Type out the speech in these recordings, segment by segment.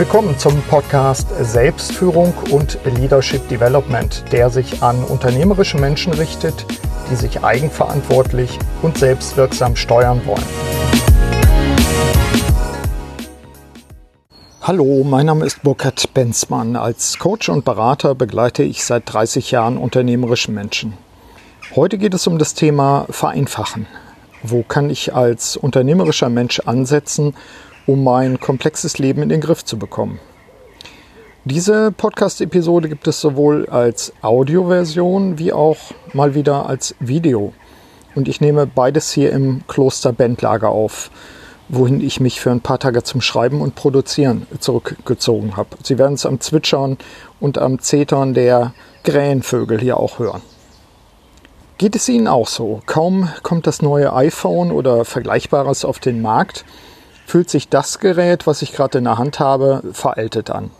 Willkommen zum Podcast Selbstführung und Leadership Development, der sich an unternehmerische Menschen richtet, die sich eigenverantwortlich und selbstwirksam steuern wollen. Hallo, mein Name ist Burkhard Benzmann. Als Coach und Berater begleite ich seit 30 Jahren unternehmerische Menschen. Heute geht es um das Thema Vereinfachen. Wo kann ich als unternehmerischer Mensch ansetzen, um mein komplexes Leben in den Griff zu bekommen. Diese Podcast-Episode gibt es sowohl als Audioversion wie auch mal wieder als Video. Und ich nehme beides hier im Kloster Bendlager auf, wohin ich mich für ein paar Tage zum Schreiben und Produzieren zurückgezogen habe. Sie werden es am Zwitschern und am Zetern der Krähenvögel hier auch hören. Geht es Ihnen auch so? Kaum kommt das neue iPhone oder Vergleichbares auf den Markt, fühlt sich das Gerät, was ich gerade in der Hand habe, veraltet an.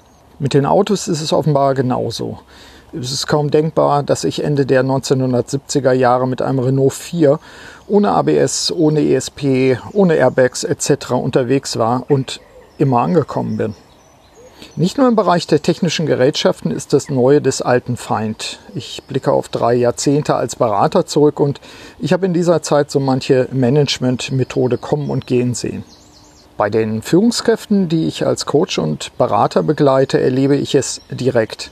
Mit den Autos ist es offenbar genauso. Es ist kaum denkbar, dass ich Ende der 1970er Jahre mit einem Renault 4 ohne ABS, ohne ESP, ohne Airbags etc. unterwegs war und immer angekommen bin. Nicht nur im Bereich der technischen Gerätschaften ist das Neue des alten Feind. Ich blicke auf drei Jahrzehnte als Berater zurück und ich habe in dieser Zeit so manche Managementmethode kommen und gehen sehen. Bei den Führungskräften, die ich als Coach und Berater begleite, erlebe ich es direkt.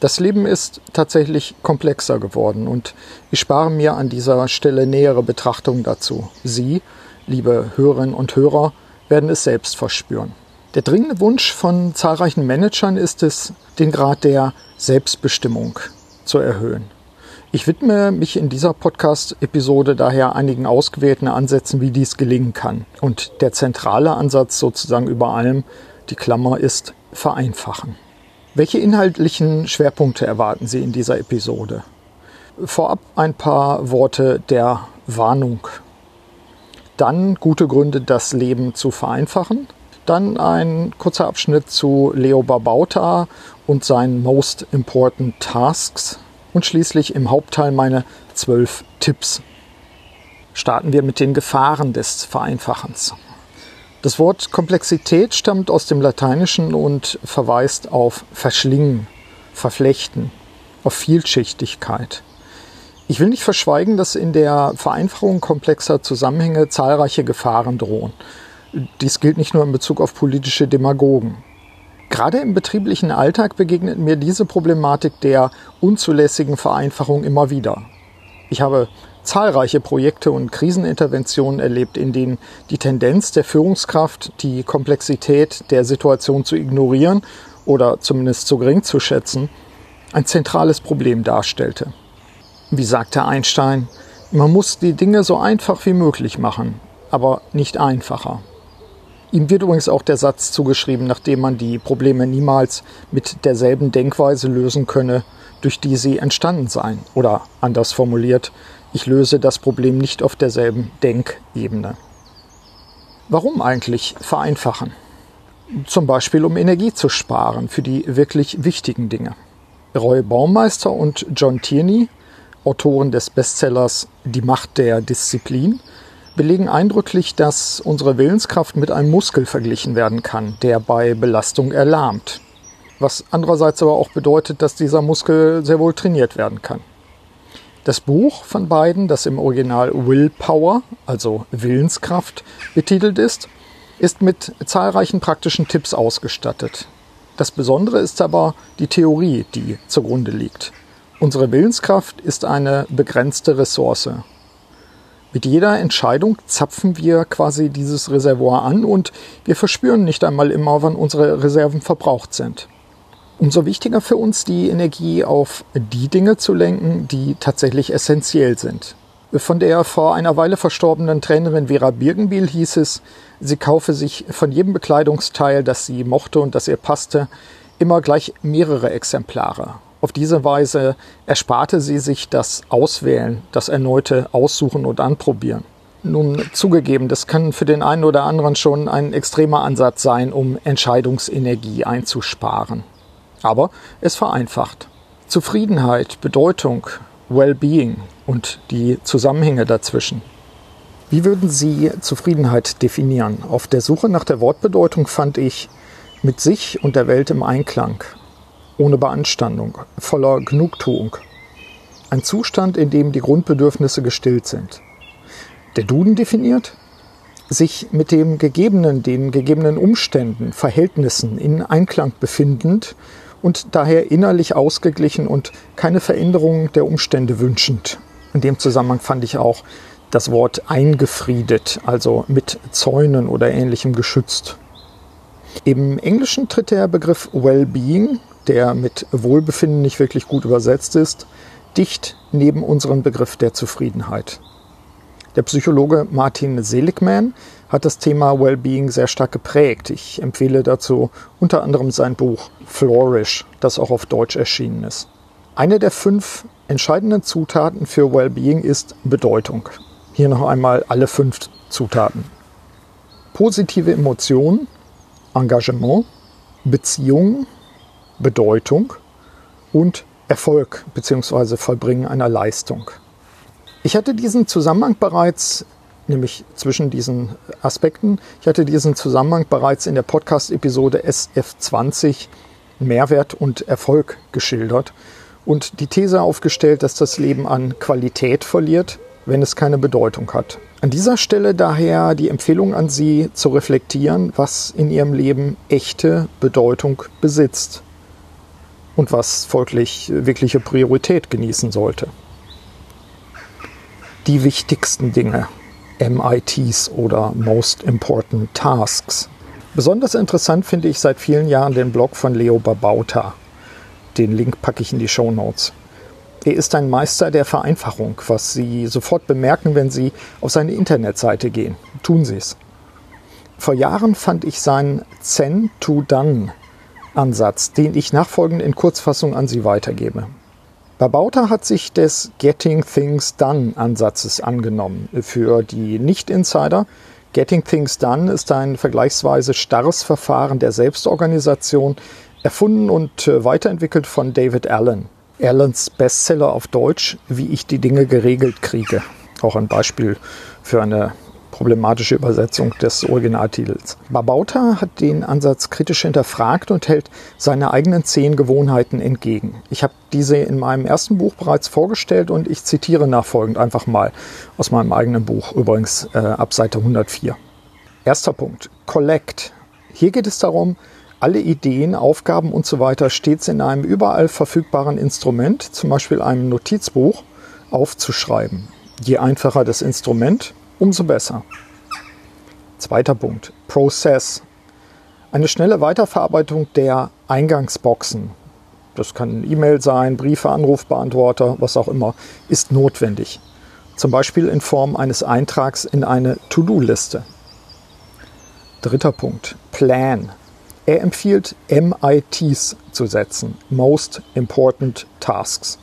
Das Leben ist tatsächlich komplexer geworden und ich spare mir an dieser Stelle nähere Betrachtungen dazu. Sie, liebe Hörerinnen und Hörer, werden es selbst verspüren. Der dringende Wunsch von zahlreichen Managern ist es, den Grad der Selbstbestimmung zu erhöhen. Ich widme mich in dieser Podcast-Episode daher einigen ausgewählten Ansätzen, wie dies gelingen kann. Und der zentrale Ansatz sozusagen über allem, die Klammer ist vereinfachen. Welche inhaltlichen Schwerpunkte erwarten Sie in dieser Episode? Vorab ein paar Worte der Warnung. Dann gute Gründe, das Leben zu vereinfachen. Dann ein kurzer Abschnitt zu Leo Babauta und seinen Most Important Tasks und schließlich im Hauptteil meine zwölf Tipps. Starten wir mit den Gefahren des Vereinfachens. Das Wort Komplexität stammt aus dem Lateinischen und verweist auf Verschlingen, Verflechten, auf Vielschichtigkeit. Ich will nicht verschweigen, dass in der Vereinfachung komplexer Zusammenhänge zahlreiche Gefahren drohen. Dies gilt nicht nur in Bezug auf politische Demagogen. Gerade im betrieblichen Alltag begegnet mir diese Problematik der unzulässigen Vereinfachung immer wieder. Ich habe zahlreiche Projekte und Kriseninterventionen erlebt, in denen die Tendenz der Führungskraft, die Komplexität der Situation zu ignorieren oder zumindest zu gering zu schätzen, ein zentrales Problem darstellte. Wie sagte Einstein, man muss die Dinge so einfach wie möglich machen, aber nicht einfacher. Ihm wird übrigens auch der Satz zugeschrieben, nachdem man die Probleme niemals mit derselben Denkweise lösen könne, durch die sie entstanden seien. Oder anders formuliert, ich löse das Problem nicht auf derselben Denkebene. Warum eigentlich vereinfachen? Zum Beispiel, um Energie zu sparen für die wirklich wichtigen Dinge. Roy Baumeister und John Tierney, Autoren des Bestsellers Die Macht der Disziplin, belegen eindrücklich, dass unsere Willenskraft mit einem Muskel verglichen werden kann, der bei Belastung erlahmt. Was andererseits aber auch bedeutet, dass dieser Muskel sehr wohl trainiert werden kann. Das Buch von beiden, das im Original Willpower, also Willenskraft, betitelt ist, ist mit zahlreichen praktischen Tipps ausgestattet. Das Besondere ist aber die Theorie, die zugrunde liegt. Unsere Willenskraft ist eine begrenzte Ressource mit jeder Entscheidung zapfen wir quasi dieses Reservoir an und wir verspüren nicht einmal immer, wann unsere Reserven verbraucht sind. Umso wichtiger für uns, die Energie auf die Dinge zu lenken, die tatsächlich essentiell sind. Von der vor einer Weile verstorbenen Trainerin Vera Birgenbiel hieß es, sie kaufe sich von jedem Bekleidungsteil, das sie mochte und das ihr passte, immer gleich mehrere Exemplare. Auf diese Weise ersparte sie sich das Auswählen, das erneute Aussuchen und Anprobieren. Nun zugegeben, das kann für den einen oder anderen schon ein extremer Ansatz sein, um Entscheidungsenergie einzusparen. Aber es vereinfacht. Zufriedenheit, Bedeutung, Well-being und die Zusammenhänge dazwischen. Wie würden Sie Zufriedenheit definieren? Auf der Suche nach der Wortbedeutung fand ich mit sich und der Welt im Einklang, ohne Beanstandung, voller Genugtuung. Ein Zustand, in dem die Grundbedürfnisse gestillt sind. Der Duden definiert, sich mit dem Gegebenen, den gegebenen Umständen, Verhältnissen in Einklang befindend und daher innerlich ausgeglichen und keine Veränderung der Umstände wünschend. In dem Zusammenhang fand ich auch das Wort eingefriedet, also mit Zäunen oder ähnlichem geschützt. Im Englischen tritt der Begriff Well-Being, der mit Wohlbefinden nicht wirklich gut übersetzt ist, dicht neben unseren Begriff der Zufriedenheit. Der Psychologe Martin Seligman hat das Thema Wellbeing sehr stark geprägt. Ich empfehle dazu unter anderem sein Buch Flourish, das auch auf Deutsch erschienen ist. Eine der fünf entscheidenden Zutaten für Wellbeing ist Bedeutung. Hier noch einmal alle fünf Zutaten. Positive Emotionen, Engagement, Beziehung, Bedeutung und Erfolg bzw. Vollbringen einer Leistung. Ich hatte diesen Zusammenhang bereits, nämlich zwischen diesen Aspekten, ich hatte diesen Zusammenhang bereits in der Podcast-Episode SF20 Mehrwert und Erfolg geschildert und die These aufgestellt, dass das Leben an Qualität verliert, wenn es keine Bedeutung hat. An dieser Stelle daher die Empfehlung an Sie zu reflektieren, was in Ihrem Leben echte Bedeutung besitzt und was folglich wirkliche Priorität genießen sollte die wichtigsten Dinge, MITs oder Most Important Tasks. Besonders interessant finde ich seit vielen Jahren den Blog von Leo Babauta. Den Link packe ich in die Show Notes. Er ist ein Meister der Vereinfachung, was Sie sofort bemerken, wenn Sie auf seine Internetseite gehen. Tun Sie es. Vor Jahren fand ich seinen Zen to Done Ansatz, den ich nachfolgend in Kurzfassung an Sie weitergebe. Babauta hat sich des Getting Things Done Ansatzes angenommen. Für die Nicht-Insider, Getting Things Done ist ein vergleichsweise starres Verfahren der Selbstorganisation, erfunden und äh, weiterentwickelt von David Allen. Allens Bestseller auf Deutsch, Wie ich die Dinge geregelt kriege. Auch ein Beispiel für eine problematische Übersetzung des Originaltitels. Babauta hat den Ansatz kritisch hinterfragt und hält seine eigenen zehn Gewohnheiten entgegen. Ich habe diese in meinem ersten Buch bereits vorgestellt und ich zitiere nachfolgend einfach mal aus meinem eigenen Buch, übrigens äh, ab Seite 104. Erster Punkt, Collect. Hier geht es darum, alle Ideen, Aufgaben und so weiter stets in einem überall verfügbaren Instrument, zum Beispiel einem Notizbuch, aufzuschreiben. Je einfacher das Instrument, umso besser. Zweiter Punkt, Process. Eine schnelle Weiterverarbeitung der Eingangsboxen, das kann E-Mail sein, Briefe, Anrufbeantworter, was auch immer, ist notwendig. Zum Beispiel in Form eines Eintrags in eine To-Do-Liste. Dritter Punkt, Plan. Er empfiehlt MITs zu setzen, Most Important Tasks.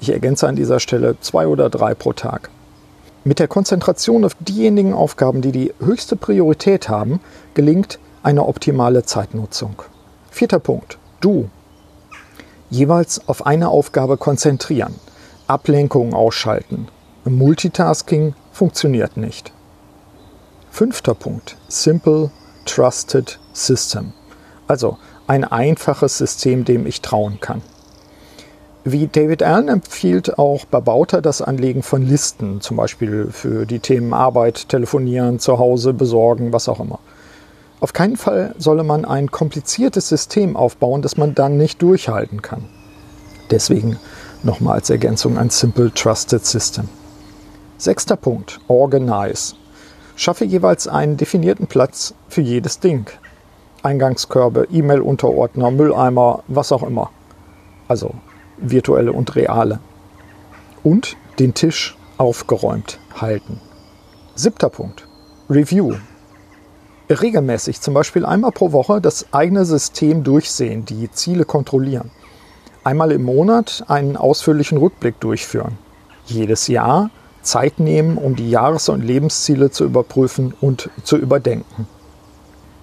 Ich ergänze an dieser Stelle zwei oder drei pro Tag. Mit der Konzentration auf diejenigen Aufgaben, die die höchste Priorität haben, gelingt eine optimale Zeitnutzung. Vierter Punkt. Du. Jeweils auf eine Aufgabe konzentrieren. Ablenkungen ausschalten. Multitasking funktioniert nicht. Fünfter Punkt. Simple, Trusted System. Also ein einfaches System, dem ich trauen kann. Wie David Allen empfiehlt auch Babauta das Anlegen von Listen, zum Beispiel für die Themen Arbeit, Telefonieren, Zuhause, Besorgen, was auch immer. Auf keinen Fall solle man ein kompliziertes System aufbauen, das man dann nicht durchhalten kann. Deswegen nochmal als Ergänzung ein Simple Trusted System. Sechster Punkt, Organize. Schaffe jeweils einen definierten Platz für jedes Ding. Eingangskörbe, E-Mail-Unterordner, Mülleimer, was auch immer. Also virtuelle und reale. Und den Tisch aufgeräumt halten. Siebter Punkt. Review. Regelmäßig, zum Beispiel einmal pro Woche, das eigene System durchsehen, die Ziele kontrollieren. Einmal im Monat einen ausführlichen Rückblick durchführen. Jedes Jahr Zeit nehmen, um die Jahres- und Lebensziele zu überprüfen und zu überdenken.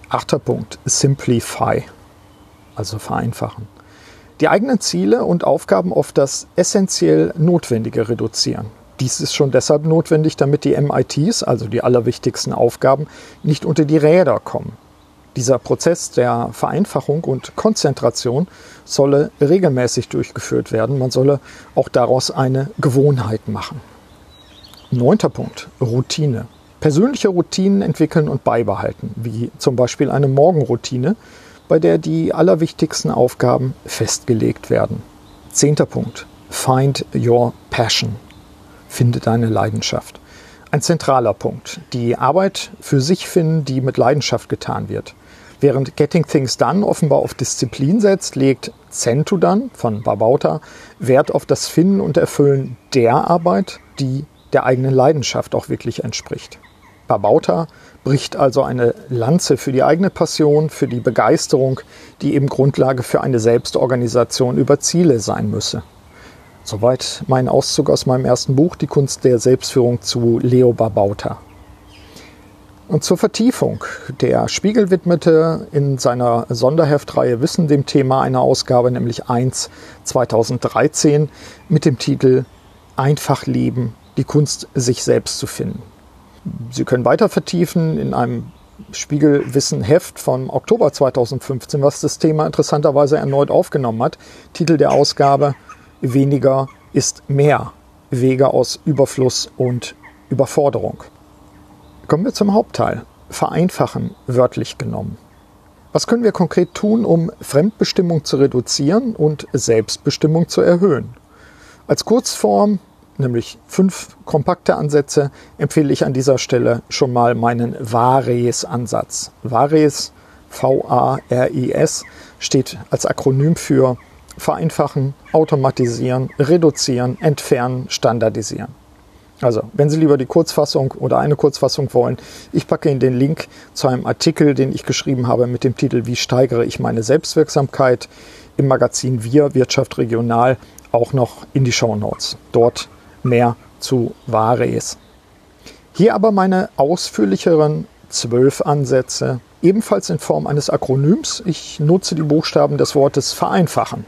Achter Punkt. Simplify. Also vereinfachen die eigenen Ziele und Aufgaben auf das essentiell Notwendige reduzieren. Dies ist schon deshalb notwendig, damit die MITs, also die allerwichtigsten Aufgaben, nicht unter die Räder kommen. Dieser Prozess der Vereinfachung und Konzentration solle regelmäßig durchgeführt werden. Man solle auch daraus eine Gewohnheit machen. Neunter Punkt, Routine. Persönliche Routinen entwickeln und beibehalten, wie zum Beispiel eine Morgenroutine, bei der die allerwichtigsten Aufgaben festgelegt werden. Zehnter Punkt, Find Your Passion. Finde deine Leidenschaft. Ein zentraler Punkt. Die Arbeit für sich finden, die mit Leidenschaft getan wird. Während Getting Things Done offenbar auf Disziplin setzt, legt Centu dann von Babauta Wert auf das Finden und Erfüllen der Arbeit, die der eigenen Leidenschaft auch wirklich entspricht. Babauta bricht also eine Lanze für die eigene Passion, für die Begeisterung, die eben Grundlage für eine Selbstorganisation über Ziele sein müsse. Soweit mein Auszug aus meinem ersten Buch, Die Kunst der Selbstführung zu Leo Babauta. Und zur Vertiefung. Der Spiegel widmete in seiner Sonderheftreihe Wissen dem Thema eine Ausgabe, nämlich 1 2013, mit dem Titel Einfach leben, die Kunst, sich selbst zu finden. Sie können weiter vertiefen in einem Spiegelwissen-Heft vom Oktober 2015, was das Thema interessanterweise erneut aufgenommen hat. Titel der Ausgabe Weniger ist mehr. Wege aus Überfluss und Überforderung. Kommen wir zum Hauptteil. Vereinfachen, wörtlich genommen. Was können wir konkret tun, um Fremdbestimmung zu reduzieren und Selbstbestimmung zu erhöhen? Als Kurzform, nämlich fünf kompakte Ansätze, empfehle ich an dieser Stelle schon mal meinen VARES-Ansatz. VARES, V-A-R-I-S, steht als Akronym für Vereinfachen, Automatisieren, Reduzieren, Entfernen, Standardisieren. Also, wenn Sie lieber die Kurzfassung oder eine Kurzfassung wollen, ich packe Ihnen den Link zu einem Artikel, den ich geschrieben habe mit dem Titel Wie steigere ich meine Selbstwirksamkeit im Magazin Wir Wirtschaft Regional auch noch in die Show Notes. Dort mehr zu Vares. Hier aber meine ausführlicheren zwölf Ansätze, ebenfalls in Form eines Akronyms. Ich nutze die Buchstaben des Wortes vereinfachen.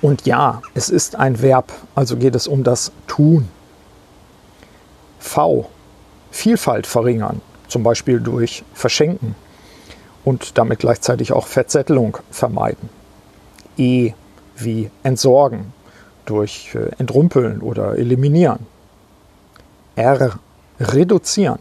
Und ja, es ist ein Verb, also geht es um das Tun. V. Vielfalt verringern, zum Beispiel durch Verschenken und damit gleichzeitig auch Verzettelung vermeiden. E wie entsorgen durch äh, Entrumpeln oder eliminieren. R reduzieren.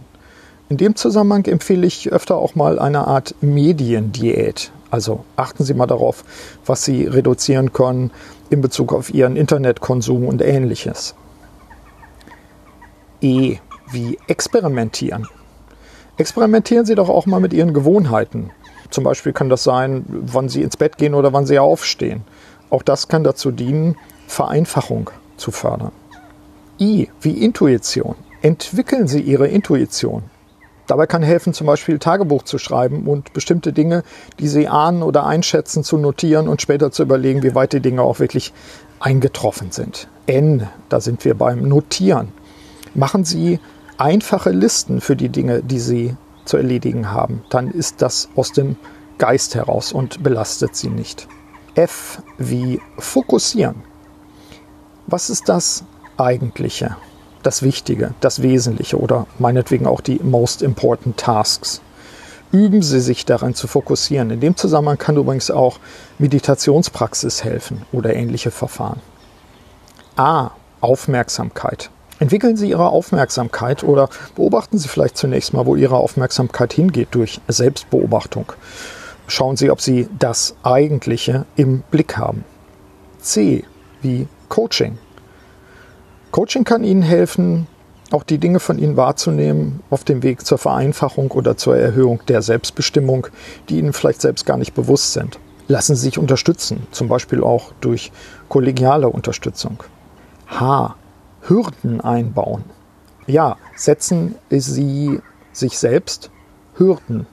In dem Zusammenhang empfehle ich öfter auch mal eine Art Mediendiät. Also achten Sie mal darauf, was Sie reduzieren können in Bezug auf Ihren Internetkonsum und ähnliches. E wie experimentieren. Experimentieren Sie doch auch mal mit Ihren Gewohnheiten. Zum Beispiel kann das sein, wann Sie ins Bett gehen oder wann Sie aufstehen. Auch das kann dazu dienen, Vereinfachung zu fördern. I wie Intuition. Entwickeln Sie Ihre Intuition. Dabei kann helfen, zum Beispiel Tagebuch zu schreiben und bestimmte Dinge, die Sie ahnen oder einschätzen, zu notieren und später zu überlegen, wie weit die Dinge auch wirklich eingetroffen sind. N, da sind wir beim Notieren. Machen Sie einfache Listen für die Dinge, die Sie zu erledigen haben. Dann ist das aus dem Geist heraus und belastet Sie nicht. F wie fokussieren. Was ist das Eigentliche, das Wichtige, das Wesentliche oder meinetwegen auch die most important tasks? Üben Sie sich daran zu fokussieren. In dem Zusammenhang kann übrigens auch Meditationspraxis helfen oder ähnliche Verfahren. A. Aufmerksamkeit. Entwickeln Sie Ihre Aufmerksamkeit oder beobachten Sie vielleicht zunächst mal, wo Ihre Aufmerksamkeit hingeht durch Selbstbeobachtung. Schauen Sie, ob Sie das Eigentliche im Blick haben. C wie Coaching. Coaching kann Ihnen helfen, auch die Dinge von Ihnen wahrzunehmen auf dem Weg zur Vereinfachung oder zur Erhöhung der Selbstbestimmung, die Ihnen vielleicht selbst gar nicht bewusst sind. Lassen Sie sich unterstützen, zum Beispiel auch durch kollegiale Unterstützung. H. Hürden einbauen. Ja, setzen Sie sich selbst Hürden.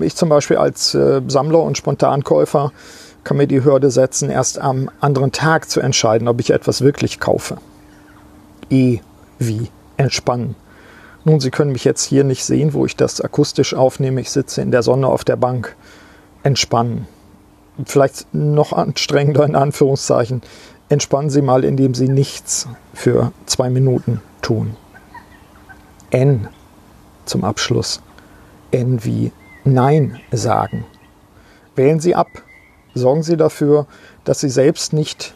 Ich zum Beispiel als äh, Sammler und Spontankäufer kann mir die Hürde setzen, erst am anderen Tag zu entscheiden, ob ich etwas wirklich kaufe. E wie entspannen. Nun, Sie können mich jetzt hier nicht sehen, wo ich das akustisch aufnehme. Ich sitze in der Sonne auf der Bank. Entspannen. Vielleicht noch anstrengender in Anführungszeichen entspannen Sie mal, indem Sie nichts für zwei Minuten tun. N zum Abschluss. N wie Nein sagen. Wählen Sie ab. Sorgen Sie dafür, dass Sie selbst nicht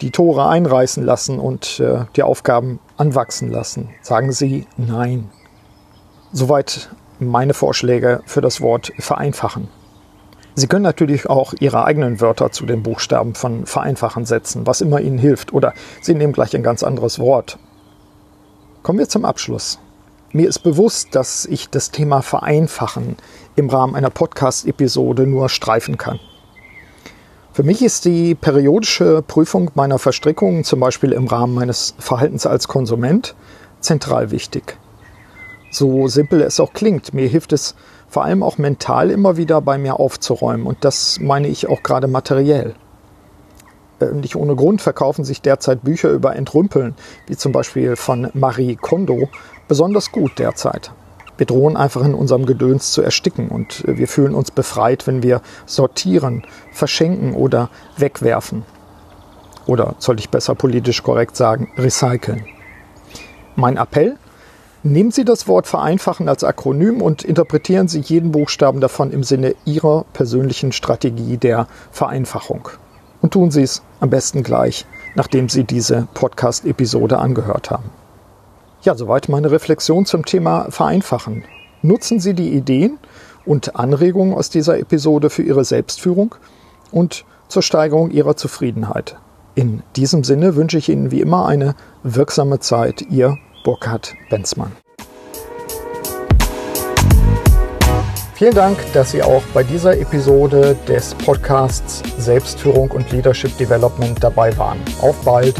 die Tore einreißen lassen und äh, die Aufgaben anwachsen lassen. Sagen Sie Nein. Soweit meine Vorschläge für das Wort vereinfachen. Sie können natürlich auch Ihre eigenen Wörter zu den Buchstaben von vereinfachen setzen, was immer Ihnen hilft, oder Sie nehmen gleich ein ganz anderes Wort. Kommen wir zum Abschluss. Mir ist bewusst, dass ich das Thema Vereinfachen im Rahmen einer Podcast-Episode nur streifen kann. Für mich ist die periodische Prüfung meiner Verstrickungen, zum Beispiel im Rahmen meines Verhaltens als Konsument, zentral wichtig. So simpel es auch klingt, mir hilft es vor allem auch mental immer wieder bei mir aufzuräumen und das meine ich auch gerade materiell. Äh, nicht ohne Grund verkaufen sich derzeit Bücher über Entrümpeln, wie zum Beispiel von Marie Kondo, besonders gut derzeit. Wir drohen einfach in unserem Gedöns zu ersticken und wir fühlen uns befreit, wenn wir sortieren, verschenken oder wegwerfen. Oder sollte ich besser politisch korrekt sagen, recyceln. Mein Appell? Nehmen Sie das Wort vereinfachen als Akronym und interpretieren Sie jeden Buchstaben davon im Sinne Ihrer persönlichen Strategie der Vereinfachung. Und tun Sie es am besten gleich, nachdem Sie diese Podcast-Episode angehört haben. Ja, soweit meine Reflexion zum Thema Vereinfachen. Nutzen Sie die Ideen und Anregungen aus dieser Episode für Ihre Selbstführung und zur Steigerung Ihrer Zufriedenheit. In diesem Sinne wünsche ich Ihnen wie immer eine wirksame Zeit. Ihr Burkhard Benzmann. Vielen Dank, dass Sie auch bei dieser Episode des Podcasts Selbstführung und Leadership Development dabei waren. Auf bald!